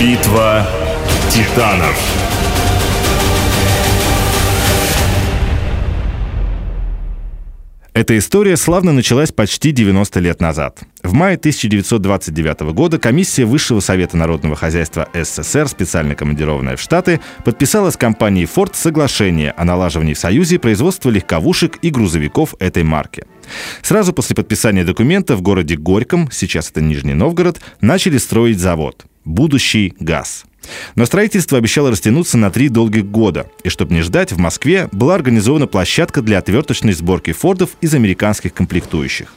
Битва титанов. Эта история славно началась почти 90 лет назад. В мае 1929 года комиссия Высшего Совета Народного Хозяйства СССР, специально командированная в Штаты, подписала с компанией Ford соглашение о налаживании в Союзе производства легковушек и грузовиков этой марки. Сразу после подписания документа в городе Горьком, сейчас это Нижний Новгород, начали строить завод «Будущий газ». Но строительство обещало растянуться на три долгих года. И чтобы не ждать, в Москве была организована площадка для отверточной сборки фордов из американских комплектующих.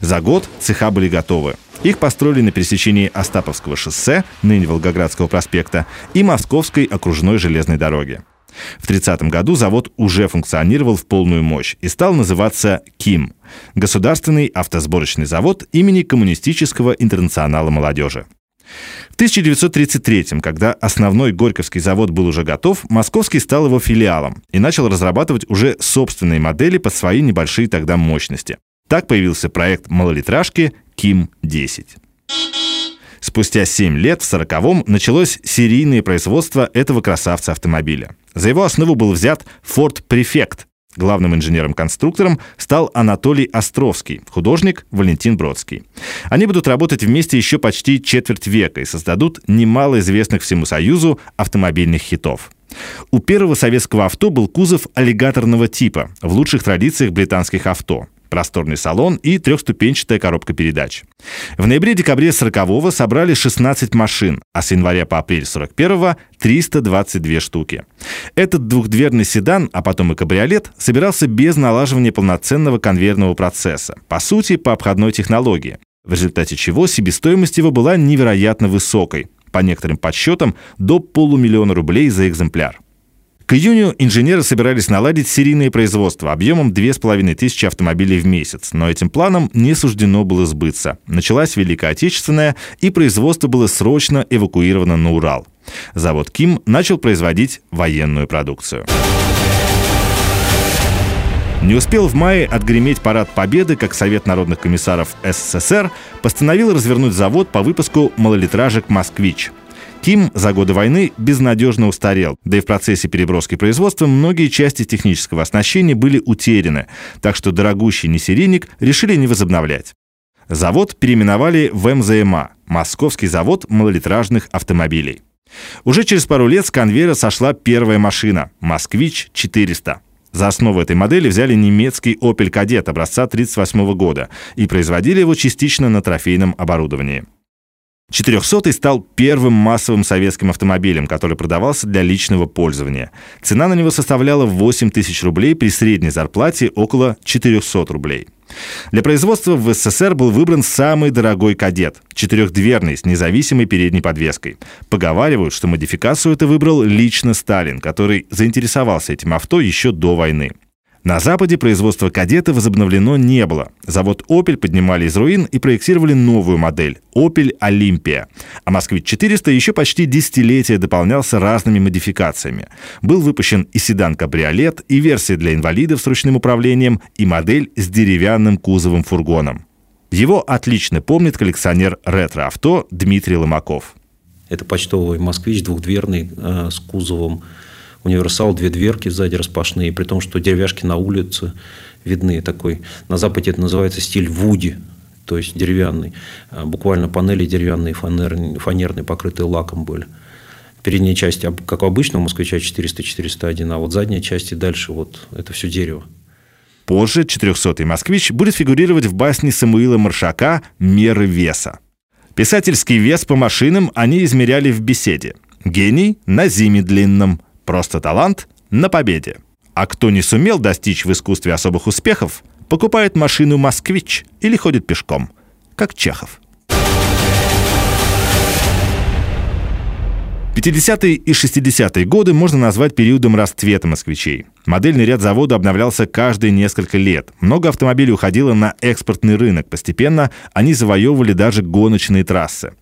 За год цеха были готовы. Их построили на пересечении Остаповского шоссе, ныне Волгоградского проспекта, и Московской окружной железной дороги. В 30 году завод уже функционировал в полную мощь и стал называться КИМ – Государственный автосборочный завод имени Коммунистического интернационала молодежи. В 1933 когда основной Горьковский завод был уже готов, Московский стал его филиалом и начал разрабатывать уже собственные модели под свои небольшие тогда мощности. Так появился проект малолитражки КИМ-10. Спустя 7 лет, в 40-м, началось серийное производство этого красавца автомобиля. За его основу был взят Ford Prefect, Главным инженером-конструктором стал Анатолий Островский, художник Валентин Бродский. Они будут работать вместе еще почти четверть века и создадут немало известных всему Союзу автомобильных хитов. У первого советского авто был кузов аллигаторного типа, в лучших традициях британских авто просторный салон и трехступенчатая коробка передач. В ноябре-декабре 40-го собрали 16 машин, а с января по апрель 41-го 322 штуки. Этот двухдверный седан, а потом и кабриолет, собирался без налаживания полноценного конвейерного процесса, по сути, по обходной технологии, в результате чего себестоимость его была невероятно высокой, по некоторым подсчетам, до полумиллиона рублей за экземпляр. К июню инженеры собирались наладить серийное производство объемом 2500 автомобилей в месяц, но этим планом не суждено было сбыться. Началась Великая Отечественная, и производство было срочно эвакуировано на Урал. Завод «Ким» начал производить военную продукцию. Не успел в мае отгреметь парад Победы, как Совет народных комиссаров СССР постановил развернуть завод по выпуску малолитражек «Москвич». Ким за годы войны безнадежно устарел, да и в процессе переброски производства многие части технического оснащения были утеряны, так что дорогущий несерийник решили не возобновлять. Завод переименовали в МЗМА – Московский завод малолитражных автомобилей. Уже через пару лет с конвейера сошла первая машина – «Москвич-400». За основу этой модели взяли немецкий Opel Kadett образца 1938 года и производили его частично на трофейном оборудовании. 400 стал первым массовым советским автомобилем, который продавался для личного пользования. Цена на него составляла 8 тысяч рублей при средней зарплате около 400 рублей. Для производства в СССР был выбран самый дорогой кадет – четырехдверный с независимой передней подвеской. Поговаривают, что модификацию это выбрал лично Сталин, который заинтересовался этим авто еще до войны. На Западе производство «Кадета» возобновлено не было. Завод «Опель» поднимали из руин и проектировали новую модель – «Опель Олимпия». А «Москвич-400» еще почти десятилетия дополнялся разными модификациями. Был выпущен и седан-кабриолет, и версия для инвалидов с ручным управлением, и модель с деревянным кузовом фургоном. Его отлично помнит коллекционер ретро-авто Дмитрий Ломаков. Это почтовый «Москвич» двухдверный э, с кузовом универсал, две дверки сзади распашные, при том, что деревяшки на улице видны. Такой, на Западе это называется стиль Вуди, то есть деревянный. А буквально панели деревянные, фанерные, фанерные, покрытые лаком были. Передняя часть, как у обычного москвича, 400-401, а вот задняя часть и дальше вот это все дерево. Позже 400-й «Москвич» будет фигурировать в басне Самуила Маршака «Меры веса». Писательский вес по машинам они измеряли в беседе. Гений на зиме длинном – Просто талант на победе. А кто не сумел достичь в искусстве особых успехов, покупает машину «Москвич» или ходит пешком, как Чехов. 50-е и 60-е годы можно назвать периодом расцвета москвичей. Модельный ряд завода обновлялся каждые несколько лет. Много автомобилей уходило на экспортный рынок. Постепенно они завоевывали даже гоночные трассы.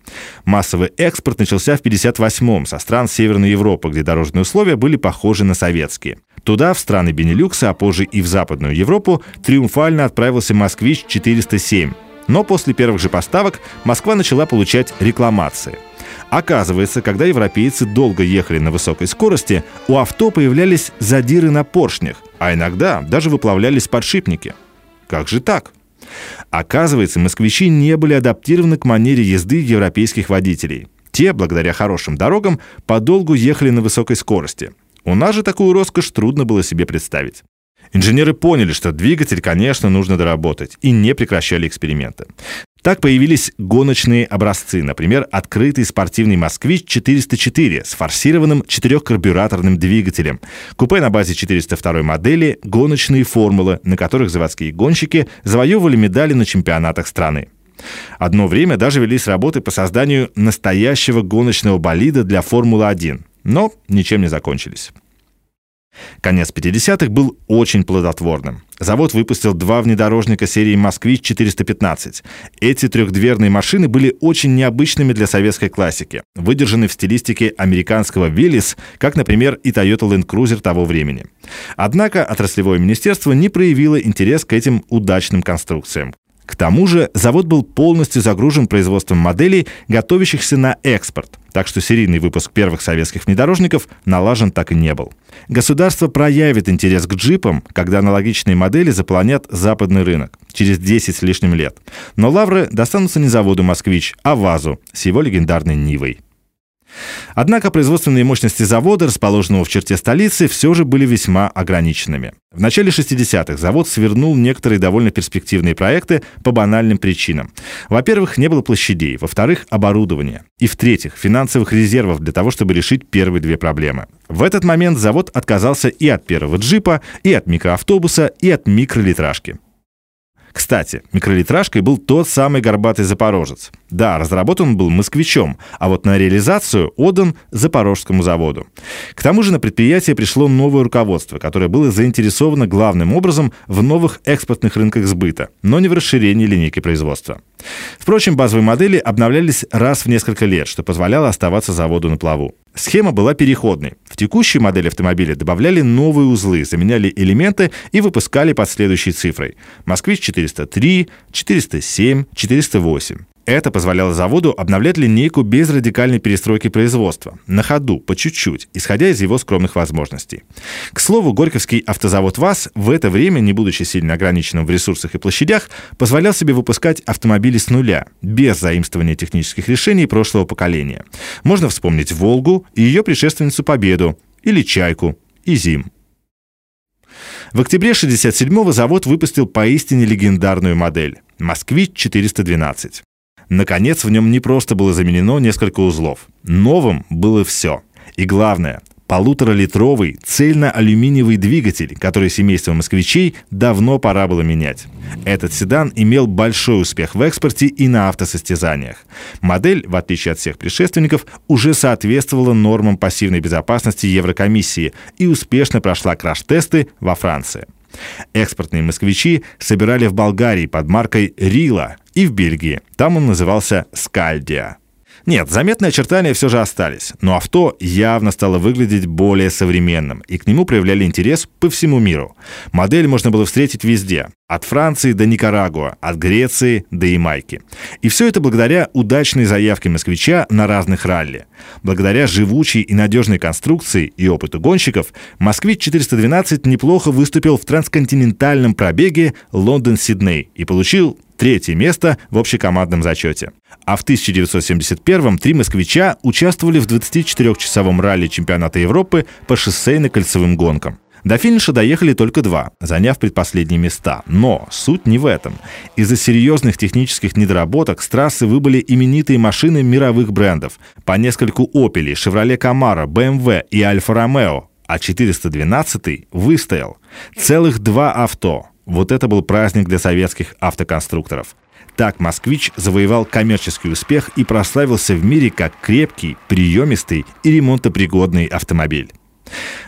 Массовый экспорт начался в 58-м со стран Северной Европы, где дорожные условия были похожи на советские. Туда, в страны Бенилюкса, а позже и в Западную Европу, триумфально отправился «Москвич-407». Но после первых же поставок Москва начала получать рекламации – Оказывается, когда европейцы долго ехали на высокой скорости, у авто появлялись задиры на поршнях, а иногда даже выплавлялись подшипники. Как же так? Оказывается, москвичи не были адаптированы к манере езды европейских водителей. Те, благодаря хорошим дорогам, подолгу ехали на высокой скорости. У нас же такую роскошь трудно было себе представить. Инженеры поняли, что двигатель, конечно, нужно доработать, и не прекращали эксперименты. Так появились гоночные образцы, например, открытый спортивный «Москвич-404» с форсированным четырехкарбюраторным двигателем, купе на базе 402 модели, гоночные формулы, на которых заводские гонщики завоевывали медали на чемпионатах страны. Одно время даже велись работы по созданию настоящего гоночного болида для Формулы-1, но ничем не закончились. Конец 50-х был очень плодотворным. Завод выпустил два внедорожника серии «Москвич-415». Эти трехдверные машины были очень необычными для советской классики, выдержаны в стилистике американского «Виллис», как, например, и Toyota Land Cruiser того времени. Однако отраслевое министерство не проявило интерес к этим удачным конструкциям. К тому же завод был полностью загружен производством моделей, готовящихся на экспорт, так что серийный выпуск первых советских внедорожников налажен так и не был. Государство проявит интерес к джипам, когда аналогичные модели заполонят западный рынок через 10 с лишним лет. Но лавры достанутся не заводу «Москвич», а ВАЗу с его легендарной «Нивой». Однако производственные мощности завода, расположенного в черте столицы, все же были весьма ограниченными. В начале 60-х завод свернул некоторые довольно перспективные проекты по банальным причинам. Во-первых, не было площадей, во-вторых, оборудования, и в-третьих, финансовых резервов для того, чтобы решить первые две проблемы. В этот момент завод отказался и от первого джипа, и от микроавтобуса, и от микролитражки. Кстати, микролитражкой был тот самый горбатый запорожец. Да, разработан он был москвичом, а вот на реализацию отдан Запорожскому заводу. К тому же на предприятие пришло новое руководство, которое было заинтересовано главным образом в новых экспортных рынках сбыта, но не в расширении линейки производства. Впрочем, базовые модели обновлялись раз в несколько лет, что позволяло оставаться заводу на плаву. Схема была переходной. В текущей модели автомобиля добавляли новые узлы, заменяли элементы и выпускали под следующей цифрой. «Москвич-403», «407», «408». Это позволяло заводу обновлять линейку без радикальной перестройки производства, на ходу, по чуть-чуть, исходя из его скромных возможностей. К слову, Горьковский автозавод ВАЗ в это время, не будучи сильно ограниченным в ресурсах и площадях, позволял себе выпускать автомобили с нуля, без заимствования технических решений прошлого поколения. Можно вспомнить «Волгу» и ее предшественницу «Победу», или «Чайку», и «Зим». В октябре 1967-го завод выпустил поистине легендарную модель «Москвич-412». Наконец, в нем не просто было заменено несколько узлов. Новым было все. И главное, полуторалитровый цельно-алюминиевый двигатель, который семейство москвичей давно пора было менять. Этот седан имел большой успех в экспорте и на автосостязаниях. Модель, в отличие от всех предшественников, уже соответствовала нормам пассивной безопасности Еврокомиссии и успешно прошла краш-тесты во Франции. Экспортные москвичи собирали в Болгарии под маркой «Рила» и в Бельгии. Там он назывался «Скальдия». Нет, заметные очертания все же остались, но авто явно стало выглядеть более современным, и к нему проявляли интерес по всему миру. Модель можно было встретить везде, от Франции до Никарагуа, от Греции до Ямайки. И все это благодаря удачной заявке москвича на разных ралли. Благодаря живучей и надежной конструкции и опыту гонщиков, «Москвич-412» неплохо выступил в трансконтинентальном пробеге Лондон-Сидней и получил третье место в общекомандном зачете. А в 1971-м три москвича участвовали в 24-часовом ралли чемпионата Европы по шоссейно-кольцевым гонкам. До финиша доехали только два, заняв предпоследние места. Но суть не в этом. Из-за серьезных технических недоработок с трассы выбыли именитые машины мировых брендов. По нескольку «Опелей», «Шевроле Камара», «БМВ» и «Альфа-Ромео». А 412 выстоял. Целых два авто. Вот это был праздник для советских автоконструкторов. Так «Москвич» завоевал коммерческий успех и прославился в мире как крепкий, приемистый и ремонтопригодный автомобиль.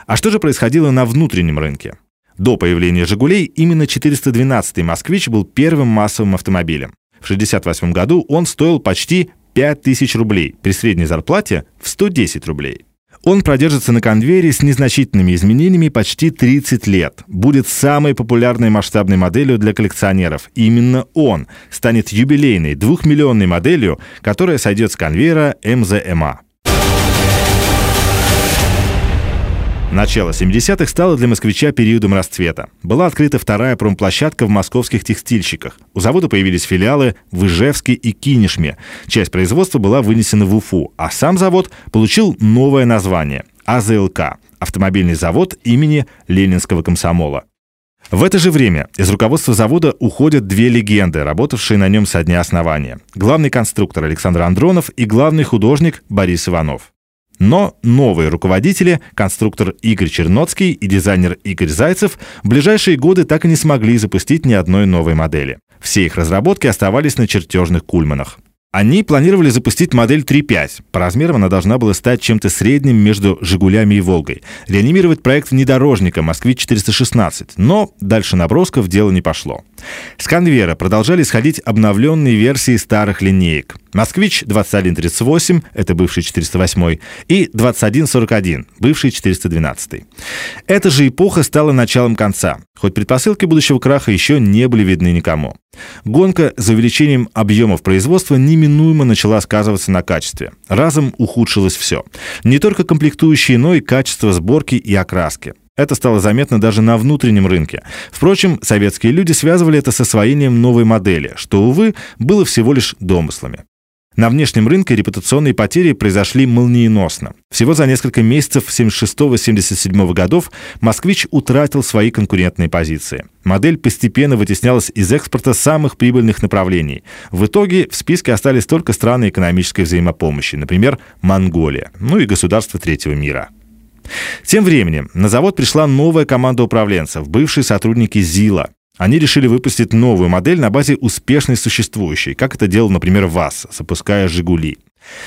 А что же происходило на внутреннем рынке? До появления «Жигулей» именно 412-й «Москвич» был первым массовым автомобилем. В 1968 году он стоил почти 5000 рублей при средней зарплате в 110 рублей. Он продержится на конвейере с незначительными изменениями почти 30 лет. Будет самой популярной масштабной моделью для коллекционеров. Именно он станет юбилейной двухмиллионной моделью, которая сойдет с конвейера МЗМА. Начало 70-х стало для москвича периодом расцвета. Была открыта вторая промплощадка в московских текстильщиках. У завода появились филиалы в Ижевске и Кинешме. Часть производства была вынесена в Уфу, а сам завод получил новое название – АЗЛК – автомобильный завод имени Ленинского комсомола. В это же время из руководства завода уходят две легенды, работавшие на нем со дня основания. Главный конструктор Александр Андронов и главный художник Борис Иванов. Но новые руководители, конструктор Игорь Черноцкий и дизайнер Игорь Зайцев, в ближайшие годы так и не смогли запустить ни одной новой модели. Все их разработки оставались на чертежных кульманах. Они планировали запустить модель 3.5. По размерам она должна была стать чем-то средним между «Жигулями» и «Волгой». Реанимировать проект внедорожника «Москвич-416». Но дальше набросков дело не пошло. С конвейера продолжали сходить обновленные версии старых линеек. «Москвич-2138» — это бывший 408 и «2141» — бывший 412 Эта же эпоха стала началом конца, хоть предпосылки будущего краха еще не были видны никому. Гонка за увеличением объемов производства неминуемо начала сказываться на качестве. Разом ухудшилось все. Не только комплектующие, но и качество сборки и окраски. Это стало заметно даже на внутреннем рынке. Впрочем, советские люди связывали это с освоением новой модели, что, увы, было всего лишь домыслами. На внешнем рынке репутационные потери произошли молниеносно. Всего за несколько месяцев 76-77 годов «Москвич» утратил свои конкурентные позиции. Модель постепенно вытеснялась из экспорта самых прибыльных направлений. В итоге в списке остались только страны экономической взаимопомощи, например, Монголия, ну и государства третьего мира. Тем временем на завод пришла новая команда управленцев, бывшие сотрудники ЗИЛа. Они решили выпустить новую модель на базе успешной существующей, как это делал, например, ВАЗ, запуская «Жигули».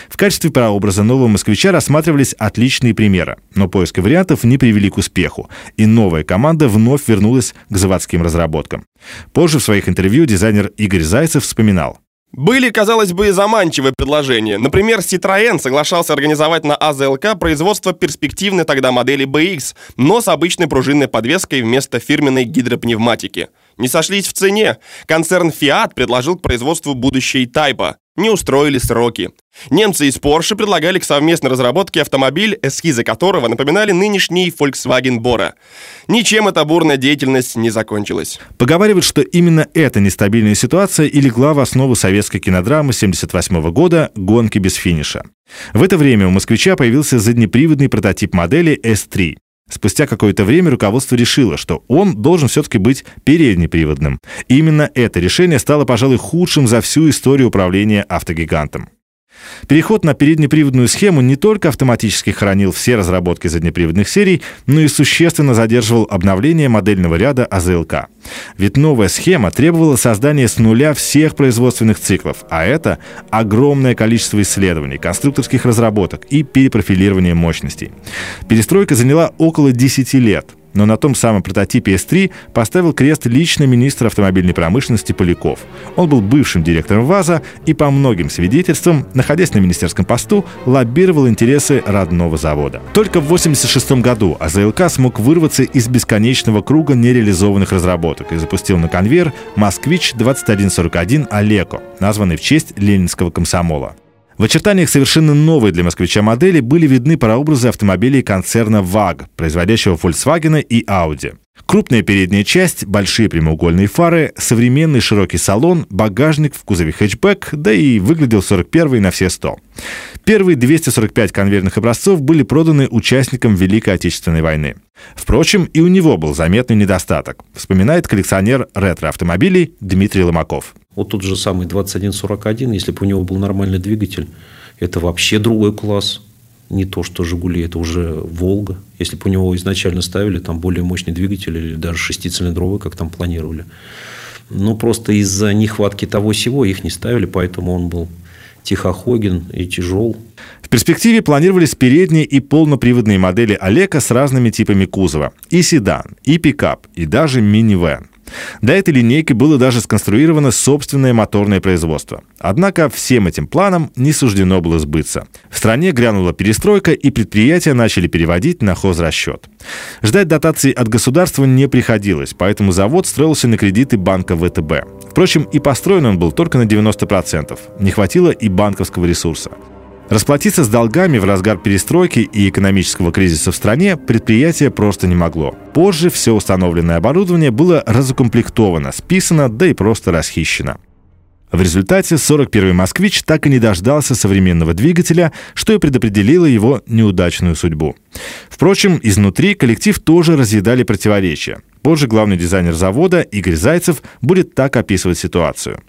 В качестве прообраза нового москвича рассматривались отличные примеры, но поиски вариантов не привели к успеху, и новая команда вновь вернулась к заводским разработкам. Позже в своих интервью дизайнер Игорь Зайцев вспоминал. Были, казалось бы, заманчивые предложения. Например, Citroën соглашался организовать на АЗЛК производство перспективной тогда модели BX, но с обычной пружинной подвеской вместо фирменной гидропневматики. Не сошлись в цене. Концерн Fiat предложил к производству будущей Тайпа. Не устроили сроки. Немцы из Porsche предлагали к совместной разработке автомобиль, эскизы которого напоминали нынешний Volkswagen Bora. Ничем эта бурная деятельность не закончилась. Поговаривают, что именно эта нестабильная ситуация и легла в основу советской кинодрамы 1978 года «Гонки без финиша». В это время у «Москвича» появился заднеприводный прототип модели S3. Спустя какое-то время руководство решило, что он должен все-таки быть переднеприводным. Именно это решение стало, пожалуй, худшим за всю историю управления автогигантом. Переход на переднеприводную схему не только автоматически хранил все разработки заднеприводных серий, но и существенно задерживал обновление модельного ряда АЗЛК. Ведь новая схема требовала создания с нуля всех производственных циклов, а это огромное количество исследований, конструкторских разработок и перепрофилирования мощностей. Перестройка заняла около 10 лет – но на том самом прототипе S3 поставил крест лично министр автомобильной промышленности Поляков. Он был бывшим директором ВАЗа и по многим свидетельствам, находясь на министерском посту, лоббировал интересы родного завода. Только в 1986 году АЗЛК смог вырваться из бесконечного круга нереализованных разработок и запустил на конвейер «Москвич-2141 Олеко», названный в честь ленинского комсомола. В очертаниях совершенно новой для москвича модели были видны прообразы автомобилей концерна VAG, производящего Volkswagen и Audi. Крупная передняя часть, большие прямоугольные фары, современный широкий салон, багажник в кузове хэтчбэк, да и выглядел 41 на все 100. Первые 245 конвейерных образцов были проданы участникам Великой Отечественной войны. Впрочем, и у него был заметный недостаток, вспоминает коллекционер ретро-автомобилей Дмитрий Ломаков. Вот тот же самый 2141, если бы у него был нормальный двигатель, это вообще другой класс. Не то, что «Жигули», это уже «Волга». Если бы у него изначально ставили там более мощный двигатель или даже шестицилиндровый, как там планировали. Но просто из-за нехватки того всего их не ставили, поэтому он был тихоходен и тяжел. В перспективе планировались передние и полноприводные модели Олека с разными типами кузова. И седан, и пикап, и даже минивэн. Для этой линейки было даже сконструировано собственное моторное производство. Однако всем этим планам не суждено было сбыться. В стране грянула перестройка, и предприятия начали переводить на хозрасчет. Ждать дотаций от государства не приходилось, поэтому завод строился на кредиты банка ВТБ. Впрочем, и построен он был только на 90%. Не хватило и банковского ресурса. Расплатиться с долгами в разгар перестройки и экономического кризиса в стране предприятие просто не могло. Позже все установленное оборудование было разукомплектовано, списано, да и просто расхищено. В результате 41-й «Москвич» так и не дождался современного двигателя, что и предопределило его неудачную судьбу. Впрочем, изнутри коллектив тоже разъедали противоречия. Позже главный дизайнер завода Игорь Зайцев будет так описывать ситуацию.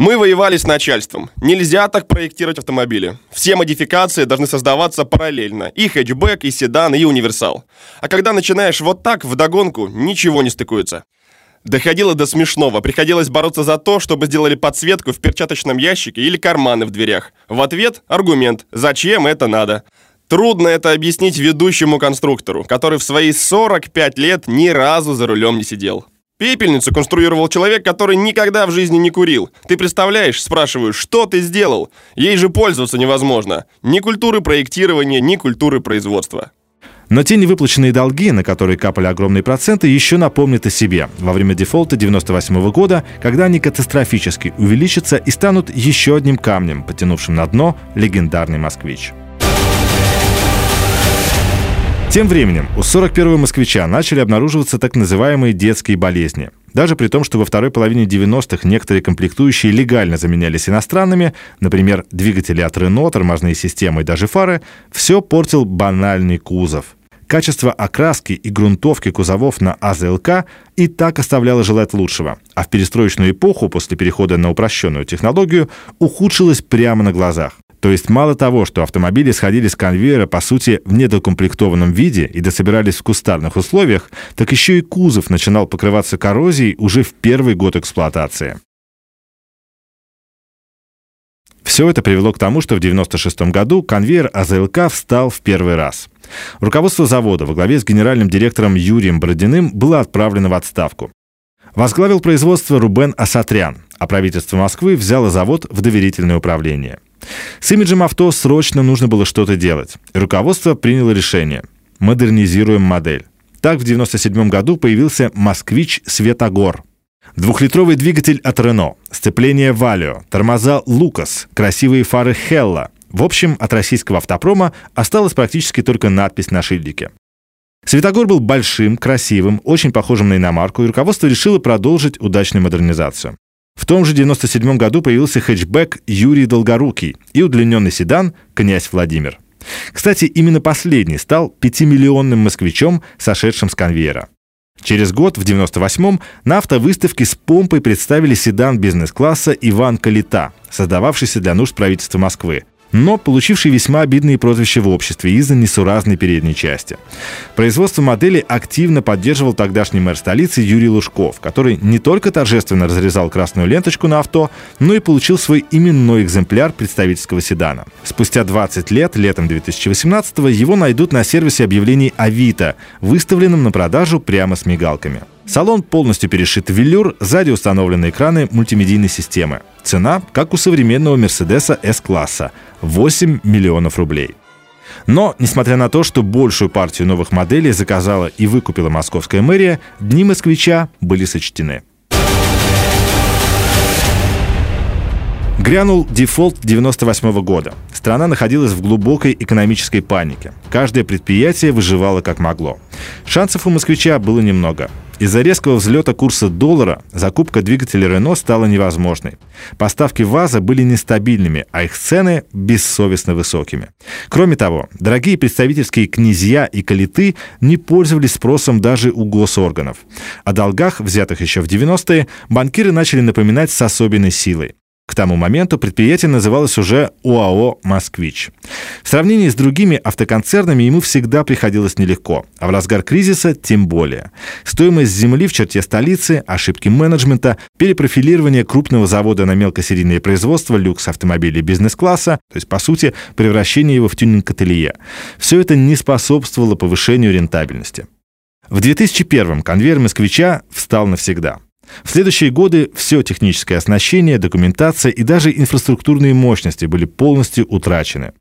Мы воевали с начальством. Нельзя так проектировать автомобили. Все модификации должны создаваться параллельно. И хэтчбэк, и седан, и универсал. А когда начинаешь вот так, вдогонку, ничего не стыкуется. Доходило до смешного. Приходилось бороться за то, чтобы сделали подсветку в перчаточном ящике или карманы в дверях. В ответ аргумент «Зачем это надо?». Трудно это объяснить ведущему конструктору, который в свои 45 лет ни разу за рулем не сидел. Пепельницу конструировал человек, который никогда в жизни не курил. Ты представляешь, спрашиваю, что ты сделал? Ей же пользоваться невозможно. Ни культуры проектирования, ни культуры производства. Но те невыплаченные долги, на которые капали огромные проценты, еще напомнят о себе во время дефолта 98 года, когда они катастрофически увеличатся и станут еще одним камнем, потянувшим на дно легендарный «Москвич». Тем временем у 41-го москвича начали обнаруживаться так называемые детские болезни. Даже при том, что во второй половине 90-х некоторые комплектующие легально заменялись иностранными, например, двигатели от Рено, тормозные системы и даже фары, все портил банальный кузов. Качество окраски и грунтовки кузовов на АЗЛК и так оставляло желать лучшего, а в перестроечную эпоху после перехода на упрощенную технологию ухудшилось прямо на глазах. То есть мало того, что автомобили сходили с конвейера, по сути, в недокомплектованном виде и дособирались в кустарных условиях, так еще и кузов начинал покрываться коррозией уже в первый год эксплуатации. Все это привело к тому, что в 1996 году конвейер АЗЛК встал в первый раз. Руководство завода во главе с генеральным директором Юрием Бородиным было отправлено в отставку. Возглавил производство Рубен Асатрян, а правительство Москвы взяло завод в доверительное управление – с имиджем авто срочно нужно было что-то делать. руководство приняло решение. Модернизируем модель. Так в 1997 году появился «Москвич Светогор». Двухлитровый двигатель от Renault, сцепление Валио, тормоза Лукас, красивые фары Хелла. В общем, от российского автопрома осталась практически только надпись на шильдике. Светогор был большим, красивым, очень похожим на иномарку, и руководство решило продолжить удачную модернизацию. В том же 97 году появился хэтчбэк Юрий Долгорукий и удлиненный седан «Князь Владимир». Кстати, именно последний стал пятимиллионным москвичом, сошедшим с конвейера. Через год, в 98-м, на автовыставке с помпой представили седан бизнес-класса «Иван Калита», создававшийся для нужд правительства Москвы но получивший весьма обидные прозвища в обществе из-за несуразной передней части. Производство модели активно поддерживал тогдашний мэр столицы Юрий Лужков, который не только торжественно разрезал красную ленточку на авто, но и получил свой именной экземпляр представительского седана. Спустя 20 лет, летом 2018-го, его найдут на сервисе объявлений Авито, выставленном на продажу прямо с мигалками. Салон полностью перешит в велюр, сзади установлены экраны мультимедийной системы. Цена, как у современного Мерседеса S-класса – 8 миллионов рублей. Но, несмотря на то, что большую партию новых моделей заказала и выкупила московская мэрия, дни москвича были сочтены. Грянул дефолт 98 года. Страна находилась в глубокой экономической панике. Каждое предприятие выживало как могло. Шансов у москвича было немного. Из-за резкого взлета курса доллара закупка двигателя Рено стала невозможной. Поставки ВАЗа были нестабильными, а их цены бессовестно высокими. Кроме того, дорогие представительские князья и калиты не пользовались спросом даже у госорганов. О долгах, взятых еще в 90-е, банкиры начали напоминать с особенной силой. К тому моменту предприятие называлось уже ОАО «Москвич». В сравнении с другими автоконцернами ему всегда приходилось нелегко, а в разгар кризиса тем более. Стоимость земли в черте столицы, ошибки менеджмента, перепрофилирование крупного завода на мелкосерийное производство люкс-автомобилей бизнес-класса, то есть, по сути, превращение его в тюнинг-ателье. Все это не способствовало повышению рентабельности. В 2001-м конвейер «Москвича» встал навсегда. В следующие годы все техническое оснащение, документация и даже инфраструктурные мощности были полностью утрачены.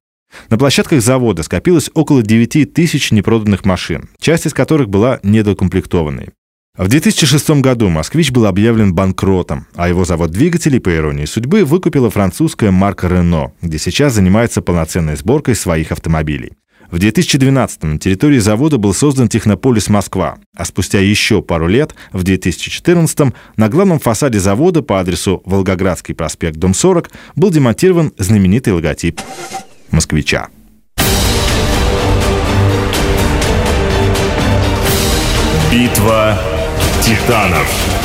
На площадках завода скопилось около 9 тысяч непроданных машин, часть из которых была недокомплектованной. В 2006 году «Москвич» был объявлен банкротом, а его завод двигателей, по иронии судьбы, выкупила французская марка «Рено», где сейчас занимается полноценной сборкой своих автомобилей. В 2012 на территории завода был создан технополис Москва, а спустя еще пару лет, в 2014 на главном фасаде завода по адресу Волгоградский проспект, дом 40, был демонтирован знаменитый логотип «Москвича». Битва титанов.